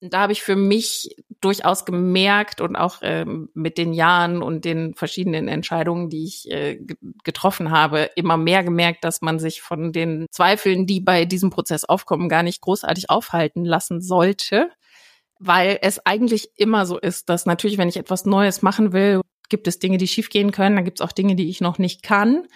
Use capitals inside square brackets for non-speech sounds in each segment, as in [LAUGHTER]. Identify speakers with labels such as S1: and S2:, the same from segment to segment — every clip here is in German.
S1: da habe ich für mich durchaus gemerkt und auch ähm, mit den Jahren und den verschiedenen Entscheidungen, die ich äh, getroffen habe, immer mehr gemerkt, dass man sich von den Zweifeln, die bei diesem Prozess aufkommen, gar nicht großartig aufhalten lassen sollte, weil es eigentlich immer so ist, dass natürlich, wenn ich etwas Neues machen will, gibt es Dinge, die schiefgehen können, dann gibt es auch Dinge, die ich noch nicht kann.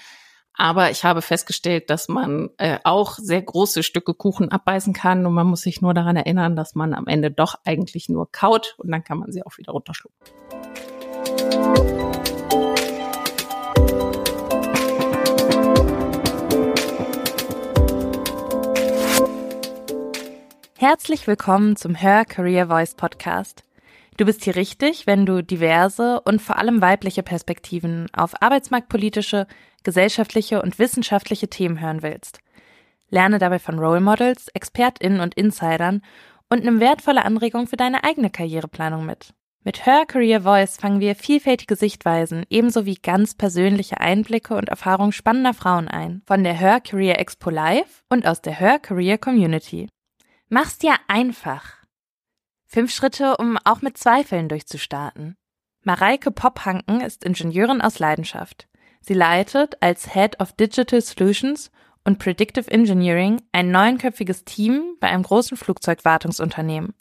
S1: Aber ich habe festgestellt, dass man äh, auch sehr große Stücke Kuchen abbeißen kann und man muss sich nur daran erinnern, dass man am Ende doch eigentlich nur kaut und dann kann man sie auch wieder runterschlucken.
S2: Herzlich willkommen zum Her Career Voice Podcast. Du bist hier richtig, wenn du diverse und vor allem weibliche Perspektiven auf arbeitsmarktpolitische, gesellschaftliche und wissenschaftliche Themen hören willst. Lerne dabei von Role Models, ExpertInnen und Insidern und nimm wertvolle Anregungen für deine eigene Karriereplanung mit. Mit Her Career Voice fangen wir vielfältige Sichtweisen ebenso wie ganz persönliche Einblicke und Erfahrungen spannender Frauen ein, von der Her Career Expo Live und aus der Her Career Community. Mach's dir einfach. Fünf Schritte, um auch mit Zweifeln durchzustarten. Mareike Pophanken ist Ingenieurin aus Leidenschaft. Sie leitet als Head of Digital Solutions und Predictive Engineering ein neunköpfiges Team bei einem großen Flugzeugwartungsunternehmen.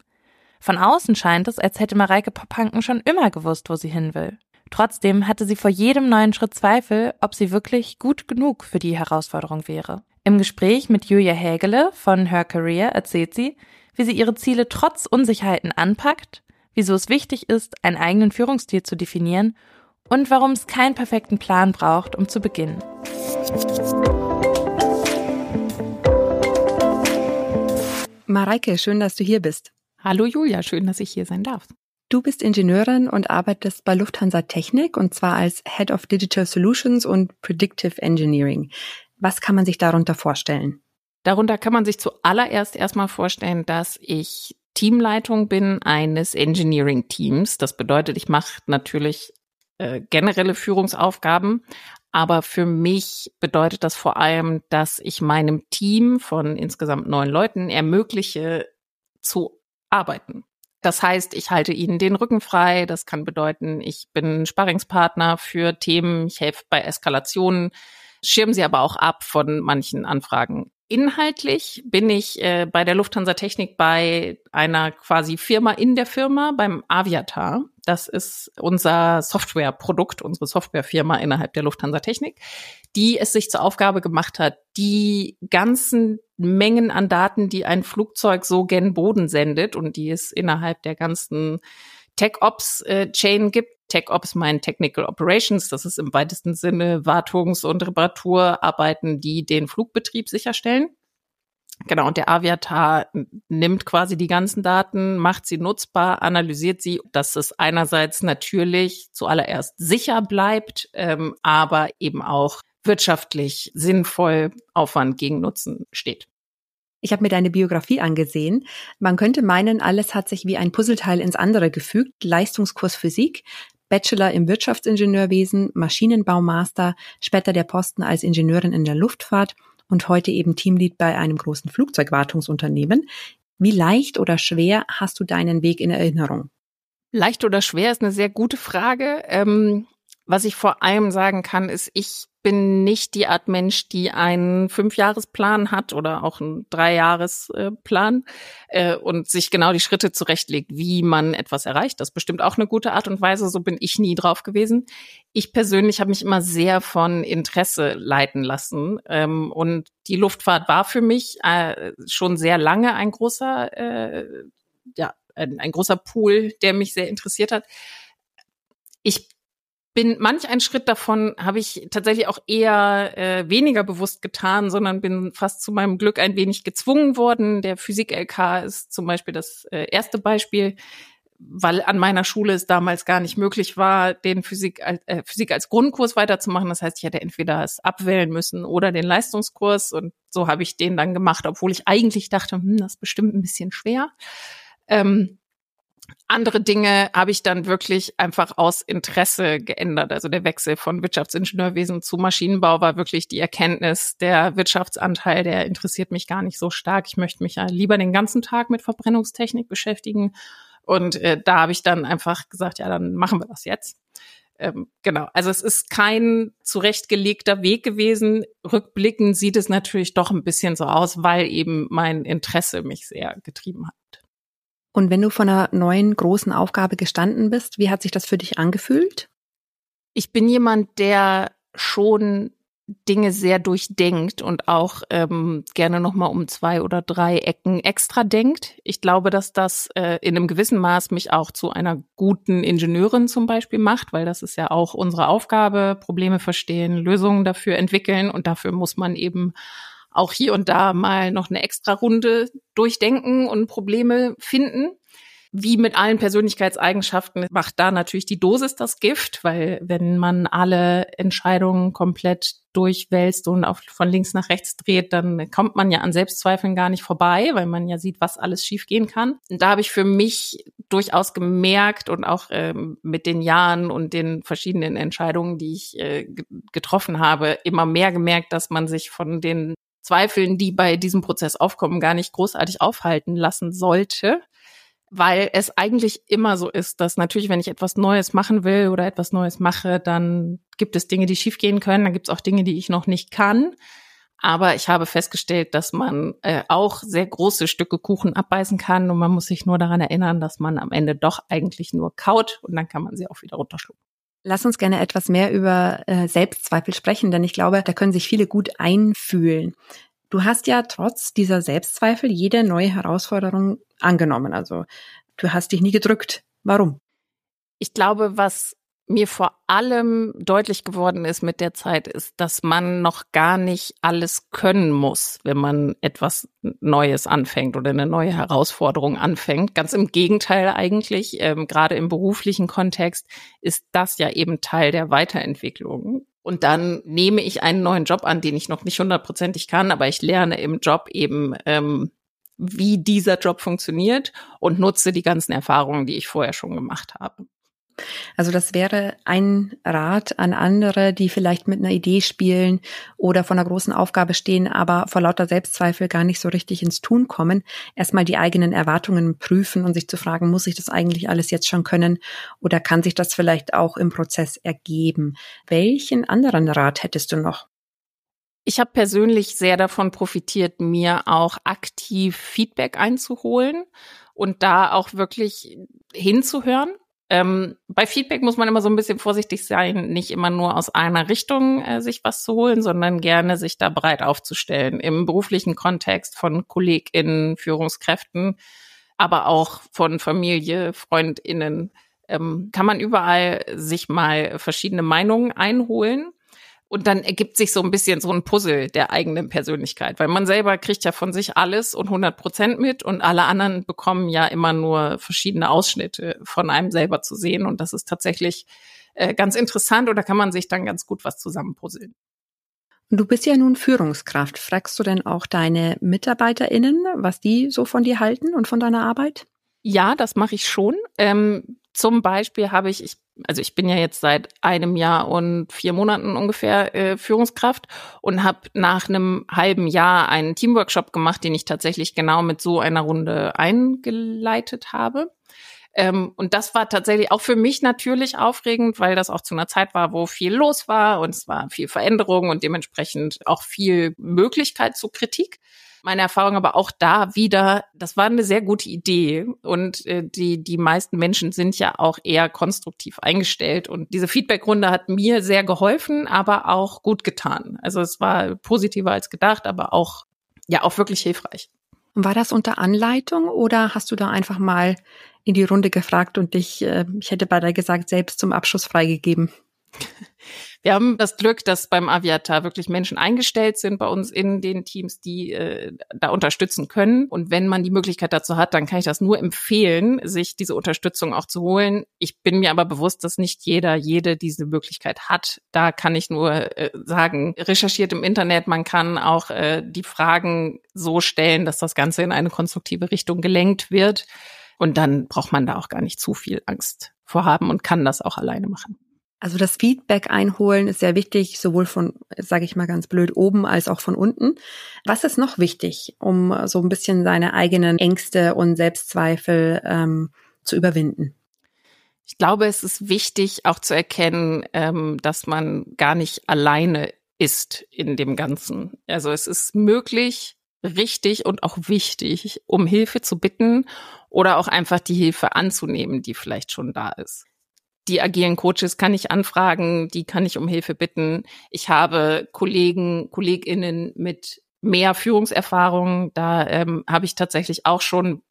S2: Von außen scheint es, als hätte Mareike Pophanken schon immer gewusst, wo sie hin will. Trotzdem hatte sie vor jedem neuen Schritt Zweifel, ob sie wirklich gut genug für die Herausforderung wäre. Im Gespräch mit Julia Hägele von Her Career erzählt sie, wie sie ihre Ziele trotz Unsicherheiten anpackt, wieso es wichtig ist, einen eigenen Führungsstil zu definieren und warum es keinen perfekten Plan braucht, um zu beginnen.
S3: Mareike, schön, dass du hier bist.
S1: Hallo Julia, schön, dass ich hier sein darf.
S3: Du bist Ingenieurin und arbeitest bei Lufthansa Technik und zwar als Head of Digital Solutions und Predictive Engineering. Was kann man sich darunter vorstellen?
S1: Darunter kann man sich zuallererst erstmal vorstellen, dass ich Teamleitung bin eines Engineering-Teams. Das bedeutet, ich mache natürlich äh, generelle Führungsaufgaben. Aber für mich bedeutet das vor allem, dass ich meinem Team von insgesamt neun Leuten ermögliche zu arbeiten. Das heißt, ich halte ihnen den Rücken frei. Das kann bedeuten, ich bin Sparringspartner für Themen. Ich helfe bei Eskalationen, schirm sie aber auch ab von manchen Anfragen. Inhaltlich bin ich äh, bei der Lufthansa Technik bei einer quasi Firma in der Firma, beim Aviatar. Das ist unser Softwareprodukt, unsere Softwarefirma innerhalb der Lufthansa Technik, die es sich zur Aufgabe gemacht hat, die ganzen Mengen an Daten, die ein Flugzeug so gen Boden sendet und die es innerhalb der ganzen TechOps-Chain äh, gibt. TechOps meint Technical Operations. Das ist im weitesten Sinne Wartungs- und Reparaturarbeiten, die den Flugbetrieb sicherstellen. Genau, und der Aviatar nimmt quasi die ganzen Daten, macht sie nutzbar, analysiert sie, dass es einerseits natürlich zuallererst sicher bleibt, ähm, aber eben auch wirtschaftlich sinnvoll Aufwand gegen Nutzen steht.
S3: Ich habe mir deine Biografie angesehen. Man könnte meinen, alles hat sich wie ein Puzzleteil ins andere gefügt. Leistungskurs Physik, Bachelor im Wirtschaftsingenieurwesen, Maschinenbaumaster, später der Posten als Ingenieurin in der Luftfahrt und heute eben Teamlead bei einem großen Flugzeugwartungsunternehmen. Wie leicht oder schwer hast du deinen Weg in Erinnerung?
S1: Leicht oder schwer ist eine sehr gute Frage. Ähm, was ich vor allem sagen kann, ist, ich bin nicht die Art Mensch, die einen Fünfjahresplan hat oder auch einen Dreijahresplan äh, und sich genau die Schritte zurechtlegt, wie man etwas erreicht. Das ist bestimmt auch eine gute Art und Weise. So bin ich nie drauf gewesen. Ich persönlich habe mich immer sehr von Interesse leiten lassen. Ähm, und die Luftfahrt war für mich äh, schon sehr lange ein großer, äh, ja, ein, ein großer Pool, der mich sehr interessiert hat. Ich bin manch ein Schritt davon habe ich tatsächlich auch eher äh, weniger bewusst getan, sondern bin fast zu meinem Glück ein wenig gezwungen worden. Der Physik-LK ist zum Beispiel das äh, erste Beispiel, weil an meiner Schule es damals gar nicht möglich war, den Physik, äh, Physik als Grundkurs weiterzumachen. Das heißt, ich hätte entweder es abwählen müssen oder den Leistungskurs und so habe ich den dann gemacht, obwohl ich eigentlich dachte, hm, das ist bestimmt ein bisschen schwer. Ähm, andere Dinge habe ich dann wirklich einfach aus Interesse geändert. Also der Wechsel von Wirtschaftsingenieurwesen zu Maschinenbau war wirklich die Erkenntnis, der Wirtschaftsanteil, der interessiert mich gar nicht so stark. Ich möchte mich ja lieber den ganzen Tag mit Verbrennungstechnik beschäftigen. Und äh, da habe ich dann einfach gesagt, ja, dann machen wir das jetzt. Ähm, genau, also es ist kein zurechtgelegter Weg gewesen. Rückblickend sieht es natürlich doch ein bisschen so aus, weil eben mein Interesse mich sehr getrieben hat.
S3: Und wenn du vor einer neuen großen Aufgabe gestanden bist, wie hat sich das für dich angefühlt?
S1: Ich bin jemand, der schon Dinge sehr durchdenkt und auch ähm, gerne noch mal um zwei oder drei Ecken extra denkt. Ich glaube, dass das äh, in einem gewissen Maß mich auch zu einer guten Ingenieurin zum Beispiel macht, weil das ist ja auch unsere Aufgabe: Probleme verstehen, Lösungen dafür entwickeln und dafür muss man eben auch hier und da mal noch eine extra Runde durchdenken und Probleme finden. Wie mit allen Persönlichkeitseigenschaften macht da natürlich die Dosis das Gift, weil wenn man alle Entscheidungen komplett durchwälzt und auch von links nach rechts dreht, dann kommt man ja an Selbstzweifeln gar nicht vorbei, weil man ja sieht, was alles schiefgehen kann. Und da habe ich für mich durchaus gemerkt und auch ähm, mit den Jahren und den verschiedenen Entscheidungen, die ich äh, getroffen habe, immer mehr gemerkt, dass man sich von den Zweifeln, die bei diesem Prozess aufkommen, gar nicht großartig aufhalten lassen sollte, weil es eigentlich immer so ist, dass natürlich, wenn ich etwas Neues machen will oder etwas Neues mache, dann gibt es Dinge, die schiefgehen können, dann gibt es auch Dinge, die ich noch nicht kann. Aber ich habe festgestellt, dass man äh, auch sehr große Stücke Kuchen abbeißen kann und man muss sich nur daran erinnern, dass man am Ende doch eigentlich nur kaut und dann kann man sie auch wieder runterschlucken.
S3: Lass uns gerne etwas mehr über äh, Selbstzweifel sprechen, denn ich glaube, da können sich viele gut einfühlen. Du hast ja trotz dieser Selbstzweifel jede neue Herausforderung angenommen. Also du hast dich nie gedrückt. Warum?
S1: Ich glaube, was mir vor allem deutlich geworden ist mit der Zeit, ist, dass man noch gar nicht alles können muss, wenn man etwas Neues anfängt oder eine neue Herausforderung anfängt. Ganz im Gegenteil eigentlich, ähm, gerade im beruflichen Kontext ist das ja eben Teil der Weiterentwicklung. Und dann nehme ich einen neuen Job an, den ich noch nicht hundertprozentig kann, aber ich lerne im Job eben, ähm, wie dieser Job funktioniert und nutze die ganzen Erfahrungen, die ich vorher schon gemacht habe.
S3: Also das wäre ein Rat an andere, die vielleicht mit einer Idee spielen oder vor einer großen Aufgabe stehen, aber vor lauter Selbstzweifel gar nicht so richtig ins Tun kommen. Erstmal die eigenen Erwartungen prüfen und sich zu fragen, muss ich das eigentlich alles jetzt schon können oder kann sich das vielleicht auch im Prozess ergeben? Welchen anderen Rat hättest du noch?
S1: Ich habe persönlich sehr davon profitiert, mir auch aktiv Feedback einzuholen und da auch wirklich hinzuhören ähm, bei Feedback muss man immer so ein bisschen vorsichtig sein, nicht immer nur aus einer Richtung äh, sich was zu holen, sondern gerne sich da breit aufzustellen. Im beruflichen Kontext von KollegInnen, Führungskräften, aber auch von Familie, FreundInnen, ähm, kann man überall sich mal verschiedene Meinungen einholen. Und dann ergibt sich so ein bisschen so ein Puzzle der eigenen Persönlichkeit, weil man selber kriegt ja von sich alles und 100 Prozent mit und alle anderen bekommen ja immer nur verschiedene Ausschnitte von einem selber zu sehen. Und das ist tatsächlich äh, ganz interessant oder kann man sich dann ganz gut was zusammenpuzzeln.
S3: Du bist ja nun Führungskraft. Fragst du denn auch deine MitarbeiterInnen, was die so von dir halten und von deiner Arbeit?
S1: Ja, das mache ich schon. Ähm, zum Beispiel habe ich, ich, also ich bin ja jetzt seit einem Jahr und vier Monaten ungefähr äh, Führungskraft und habe nach einem halben Jahr einen Teamworkshop gemacht, den ich tatsächlich genau mit so einer Runde eingeleitet habe. Ähm, und das war tatsächlich auch für mich natürlich aufregend, weil das auch zu einer Zeit war, wo viel los war und es war viel Veränderung und dementsprechend auch viel Möglichkeit zur Kritik. Meine Erfahrung aber auch da wieder, das war eine sehr gute Idee und äh, die, die meisten Menschen sind ja auch eher konstruktiv eingestellt und diese Feedbackrunde hat mir sehr geholfen, aber auch gut getan. Also es war positiver als gedacht, aber auch, ja, auch wirklich hilfreich.
S3: War das unter Anleitung oder hast du da einfach mal in die Runde gefragt und dich, äh, ich hätte beinahe gesagt, selbst zum Abschluss freigegeben?
S1: Wir haben das Glück, dass beim Aviatar wirklich Menschen eingestellt sind bei uns in den Teams, die äh, da unterstützen können. Und wenn man die Möglichkeit dazu hat, dann kann ich das nur empfehlen, sich diese Unterstützung auch zu holen. Ich bin mir aber bewusst, dass nicht jeder, jede diese Möglichkeit hat. Da kann ich nur äh, sagen, recherchiert im Internet, man kann auch äh, die Fragen so stellen, dass das Ganze in eine konstruktive Richtung gelenkt wird. Und dann braucht man da auch gar nicht zu viel Angst vorhaben und kann das auch alleine machen.
S3: Also das Feedback einholen ist sehr wichtig, sowohl von, sage ich mal ganz blöd, oben als auch von unten. Was ist noch wichtig, um so ein bisschen seine eigenen Ängste und Selbstzweifel ähm, zu überwinden?
S1: Ich glaube, es ist wichtig auch zu erkennen, ähm, dass man gar nicht alleine ist in dem Ganzen. Also es ist möglich, richtig und auch wichtig, um Hilfe zu bitten oder auch einfach die Hilfe anzunehmen, die vielleicht schon da ist. Die agilen Coaches kann ich anfragen, die kann ich um Hilfe bitten. Ich habe Kollegen, Kolleginnen mit mehr Führungserfahrung. Da ähm, habe ich tatsächlich auch schon,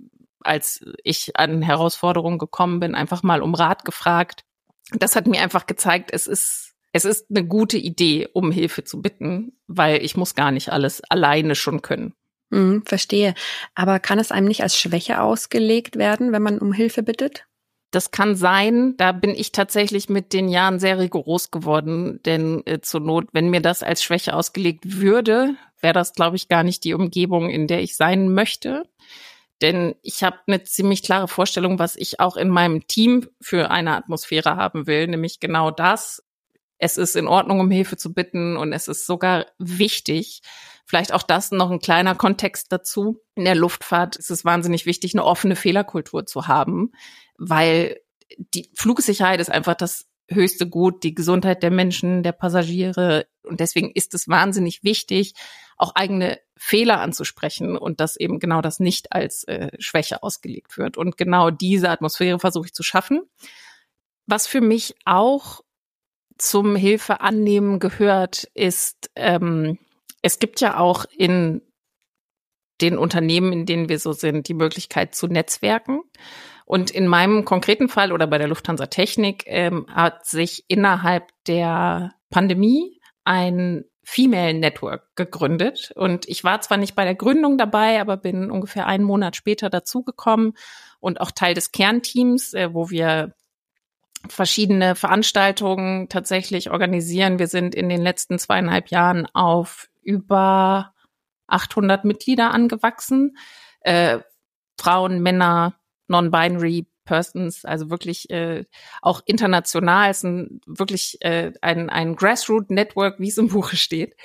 S1: als ich an Herausforderungen gekommen bin, einfach mal um Rat gefragt. Das hat mir einfach gezeigt, es ist es ist eine gute Idee, um Hilfe zu bitten, weil ich muss gar nicht alles alleine schon können.
S3: Mhm, verstehe. Aber kann es einem nicht als Schwäche ausgelegt werden, wenn man um Hilfe bittet?
S1: Das kann sein. Da bin ich tatsächlich mit den Jahren sehr rigoros geworden, denn äh, zur Not, wenn mir das als Schwäche ausgelegt würde, wäre das, glaube ich, gar nicht die Umgebung, in der ich sein möchte. Denn ich habe eine ziemlich klare Vorstellung, was ich auch in meinem Team für eine Atmosphäre haben will, nämlich genau das. Es ist in Ordnung, um Hilfe zu bitten und es ist sogar wichtig, Vielleicht auch das noch ein kleiner Kontext dazu. In der Luftfahrt ist es wahnsinnig wichtig, eine offene Fehlerkultur zu haben, weil die Flugsicherheit ist einfach das höchste Gut, die Gesundheit der Menschen, der Passagiere. Und deswegen ist es wahnsinnig wichtig, auch eigene Fehler anzusprechen und dass eben genau das nicht als äh, Schwäche ausgelegt wird. Und genau diese Atmosphäre versuche ich zu schaffen. Was für mich auch zum Hilfe annehmen gehört, ist ähm, es gibt ja auch in den Unternehmen, in denen wir so sind, die Möglichkeit zu Netzwerken. Und in meinem konkreten Fall oder bei der Lufthansa Technik ähm, hat sich innerhalb der Pandemie ein Female Network gegründet. Und ich war zwar nicht bei der Gründung dabei, aber bin ungefähr einen Monat später dazugekommen und auch Teil des Kernteams, äh, wo wir verschiedene Veranstaltungen tatsächlich organisieren. Wir sind in den letzten zweieinhalb Jahren auf über 800 Mitglieder angewachsen. Äh, Frauen, Männer, Non-Binary Persons, also wirklich äh, auch international, ist ein, wirklich äh, ein, ein Grassroot-Network, wie es im Buche steht.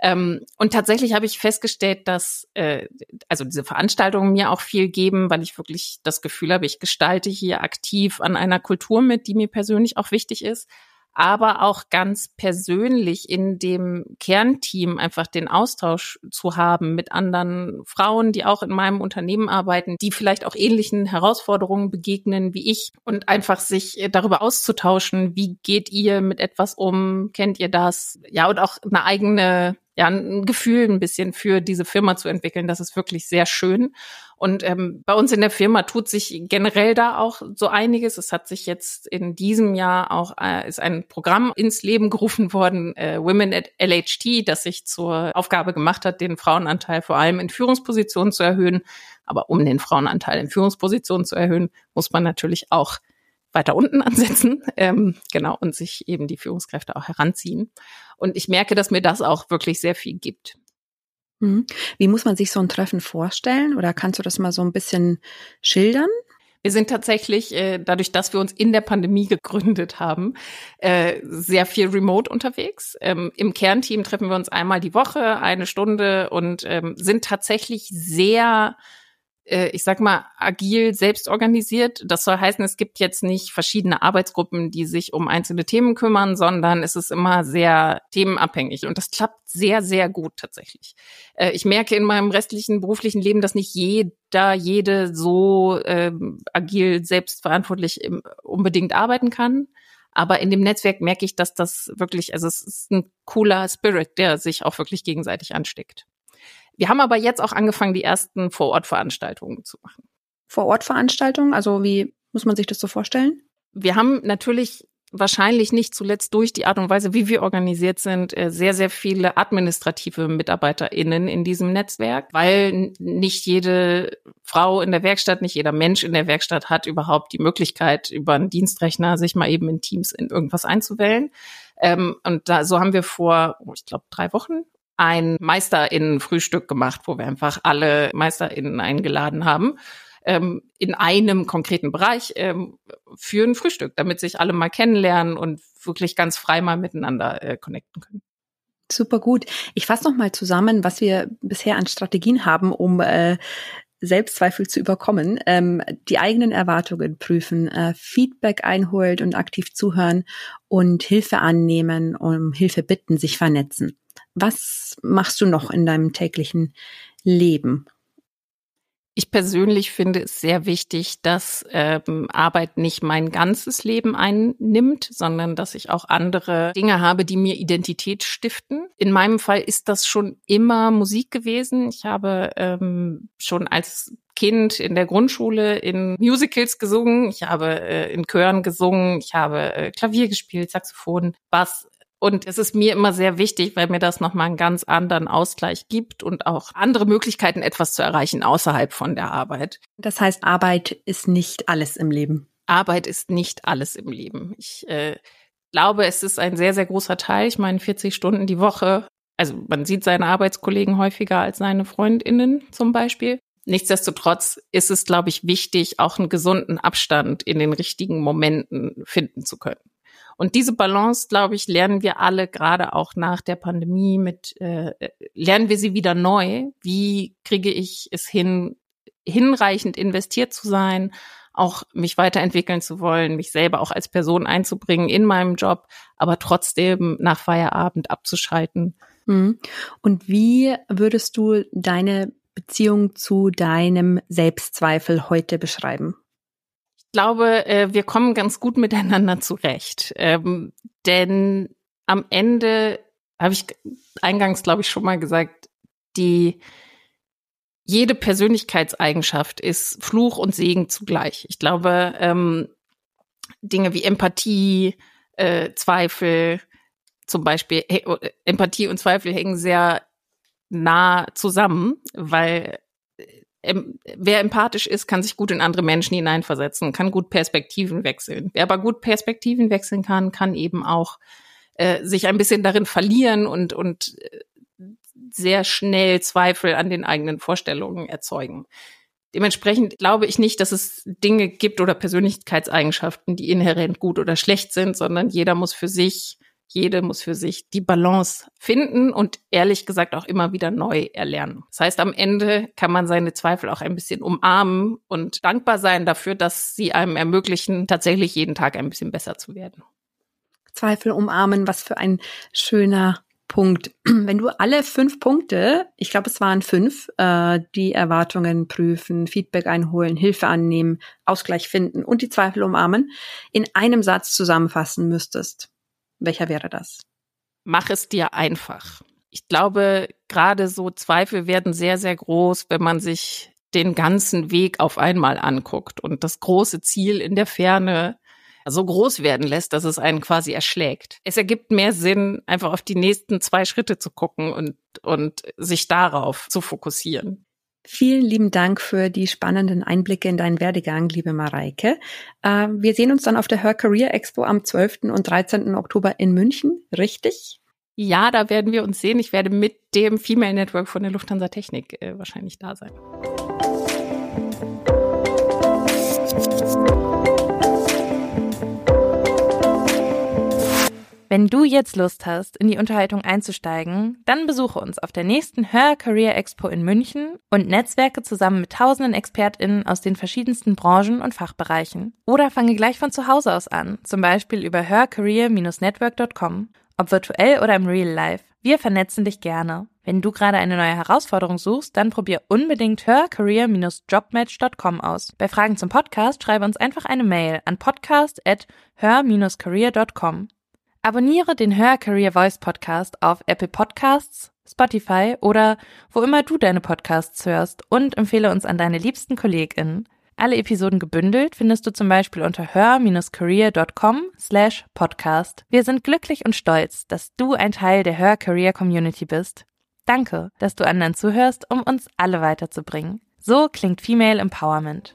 S1: Ähm, und tatsächlich habe ich festgestellt, dass äh, also diese Veranstaltungen mir auch viel geben, weil ich wirklich das Gefühl habe, ich gestalte hier aktiv an einer Kultur mit, die mir persönlich auch wichtig ist aber auch ganz persönlich in dem Kernteam einfach den Austausch zu haben mit anderen Frauen, die auch in meinem Unternehmen arbeiten, die vielleicht auch ähnlichen Herausforderungen begegnen wie ich und einfach sich darüber auszutauschen, wie geht ihr mit etwas um, kennt ihr das? Ja, und auch eine eigene ja, ein Gefühl ein bisschen für diese Firma zu entwickeln. Das ist wirklich sehr schön. Und ähm, bei uns in der Firma tut sich generell da auch so einiges. Es hat sich jetzt in diesem Jahr auch äh, ist ein Programm ins Leben gerufen worden, äh, Women at LHT, das sich zur Aufgabe gemacht hat, den Frauenanteil vor allem in Führungspositionen zu erhöhen. Aber um den Frauenanteil in Führungspositionen zu erhöhen, muss man natürlich auch weiter unten [LAUGHS] ansetzen, ähm, genau, und sich eben die Führungskräfte auch heranziehen. Und ich merke, dass mir das auch wirklich sehr viel gibt.
S3: Mhm. Wie muss man sich so ein Treffen vorstellen? Oder kannst du das mal so ein bisschen schildern?
S1: Wir sind tatsächlich, äh, dadurch, dass wir uns in der Pandemie gegründet haben, äh, sehr viel remote unterwegs. Ähm, Im Kernteam treffen wir uns einmal die Woche, eine Stunde und ähm, sind tatsächlich sehr ich sag mal, agil selbst organisiert. Das soll heißen, es gibt jetzt nicht verschiedene Arbeitsgruppen, die sich um einzelne Themen kümmern, sondern es ist immer sehr themenabhängig. Und das klappt sehr, sehr gut tatsächlich. Äh, ich merke in meinem restlichen beruflichen Leben, dass nicht jeder, jede so äh, agil selbstverantwortlich im, unbedingt arbeiten kann. Aber in dem Netzwerk merke ich, dass das wirklich, also es ist ein cooler Spirit, der sich auch wirklich gegenseitig ansteckt. Wir haben aber jetzt auch angefangen, die ersten Vorortveranstaltungen zu machen.
S3: Vorortveranstaltungen? Also wie muss man sich das so vorstellen?
S1: Wir haben natürlich wahrscheinlich nicht zuletzt durch die Art und Weise, wie wir organisiert sind, äh, sehr, sehr viele administrative MitarbeiterInnen in diesem Netzwerk, weil nicht jede Frau in der Werkstatt, nicht jeder Mensch in der Werkstatt hat überhaupt die Möglichkeit, über einen Dienstrechner sich mal eben in Teams in irgendwas einzuwählen. Ähm, und da, so haben wir vor, oh, ich glaube, drei Wochen ein MeisterInnen-Frühstück gemacht, wo wir einfach alle MeisterInnen eingeladen haben ähm, in einem konkreten Bereich ähm, für ein Frühstück, damit sich alle mal kennenlernen und wirklich ganz frei mal miteinander äh, connecten können.
S3: Super gut. Ich fasse noch mal zusammen, was wir bisher an Strategien haben, um äh, Selbstzweifel zu überkommen. Ähm, die eigenen Erwartungen prüfen, äh, Feedback einholt und aktiv zuhören und Hilfe annehmen, um Hilfe bitten, sich vernetzen. Was machst du noch in deinem täglichen Leben?
S1: Ich persönlich finde es sehr wichtig, dass ähm, Arbeit nicht mein ganzes Leben einnimmt, sondern dass ich auch andere Dinge habe, die mir Identität stiften. In meinem Fall ist das schon immer Musik gewesen. Ich habe ähm, schon als Kind in der Grundschule in Musicals gesungen, ich habe äh, in Chören gesungen, ich habe äh, Klavier gespielt, Saxophon, Bass. Und es ist mir immer sehr wichtig, weil mir das nochmal einen ganz anderen Ausgleich gibt und auch andere Möglichkeiten, etwas zu erreichen außerhalb von der Arbeit.
S3: Das heißt, Arbeit ist nicht alles im Leben.
S1: Arbeit ist nicht alles im Leben. Ich äh, glaube, es ist ein sehr, sehr großer Teil. Ich meine, 40 Stunden die Woche. Also man sieht seine Arbeitskollegen häufiger als seine Freundinnen zum Beispiel. Nichtsdestotrotz ist es, glaube ich, wichtig, auch einen gesunden Abstand in den richtigen Momenten finden zu können. Und diese Balance, glaube ich, lernen wir alle gerade auch nach der Pandemie mit, äh, lernen wir sie wieder neu. Wie kriege ich es hin, hinreichend investiert zu sein, auch mich weiterentwickeln zu wollen, mich selber auch als Person einzubringen in meinem Job, aber trotzdem nach Feierabend abzuschalten.
S3: Mhm. Und wie würdest du deine Beziehung zu deinem Selbstzweifel heute beschreiben?
S1: Glaube, äh, wir kommen ganz gut miteinander zurecht. Ähm, denn am Ende habe ich eingangs, glaube ich, schon mal gesagt, die jede Persönlichkeitseigenschaft ist Fluch und Segen zugleich. Ich glaube, ähm, Dinge wie Empathie, äh, Zweifel, zum Beispiel äh, Empathie und Zweifel hängen sehr nah zusammen, weil wer empathisch ist, kann sich gut in andere Menschen hineinversetzen, kann gut Perspektiven wechseln. Wer aber gut Perspektiven wechseln kann, kann eben auch äh, sich ein bisschen darin verlieren und, und äh, sehr schnell Zweifel an den eigenen Vorstellungen erzeugen. Dementsprechend glaube ich nicht, dass es Dinge gibt oder Persönlichkeitseigenschaften, die inhärent gut oder schlecht sind, sondern jeder muss für sich jede muss für sich die Balance finden und ehrlich gesagt auch immer wieder neu erlernen. Das heißt, am Ende kann man seine Zweifel auch ein bisschen umarmen und dankbar sein dafür, dass sie einem ermöglichen, tatsächlich jeden Tag ein bisschen besser zu werden.
S3: Zweifel umarmen, was für ein schöner Punkt. [CLEARS THROAT] Wenn du alle fünf Punkte, ich glaube es waren fünf, äh, die Erwartungen prüfen, Feedback einholen, Hilfe annehmen, Ausgleich finden und die Zweifel umarmen, in einem Satz zusammenfassen müsstest, welcher wäre das?
S1: Mach es dir einfach. Ich glaube, gerade so Zweifel werden sehr, sehr groß, wenn man sich den ganzen Weg auf einmal anguckt und das große Ziel in der Ferne so groß werden lässt, dass es einen quasi erschlägt. Es ergibt mehr Sinn, einfach auf die nächsten zwei Schritte zu gucken und, und sich darauf zu fokussieren.
S3: Vielen lieben Dank für die spannenden Einblicke in deinen Werdegang, liebe Mareike. Äh, wir sehen uns dann auf der Her Career Expo am 12. und 13. Oktober in München, richtig?
S1: Ja, da werden wir uns sehen. Ich werde mit dem Female Network von der Lufthansa Technik äh, wahrscheinlich da sein.
S2: Wenn du jetzt Lust hast, in die Unterhaltung einzusteigen, dann besuche uns auf der nächsten Her Career Expo in München und Netzwerke zusammen mit tausenden ExpertInnen aus den verschiedensten Branchen und Fachbereichen. Oder fange gleich von zu Hause aus an, zum Beispiel über hercareer-network.com, ob virtuell oder im Real Life. Wir vernetzen dich gerne. Wenn du gerade eine neue Herausforderung suchst, dann probier unbedingt hercareer-jobmatch.com aus. Bei Fragen zum Podcast schreibe uns einfach eine Mail an podcast at her-career.com. Abonniere den Hör Career Voice Podcast auf Apple Podcasts, Spotify oder wo immer du deine Podcasts hörst und empfehle uns an deine liebsten KollegInnen. Alle Episoden gebündelt findest du zum Beispiel unter hör-career.com slash podcast. Wir sind glücklich und stolz, dass du ein Teil der Hör Career Community bist. Danke, dass du anderen zuhörst, um uns alle weiterzubringen. So klingt Female Empowerment.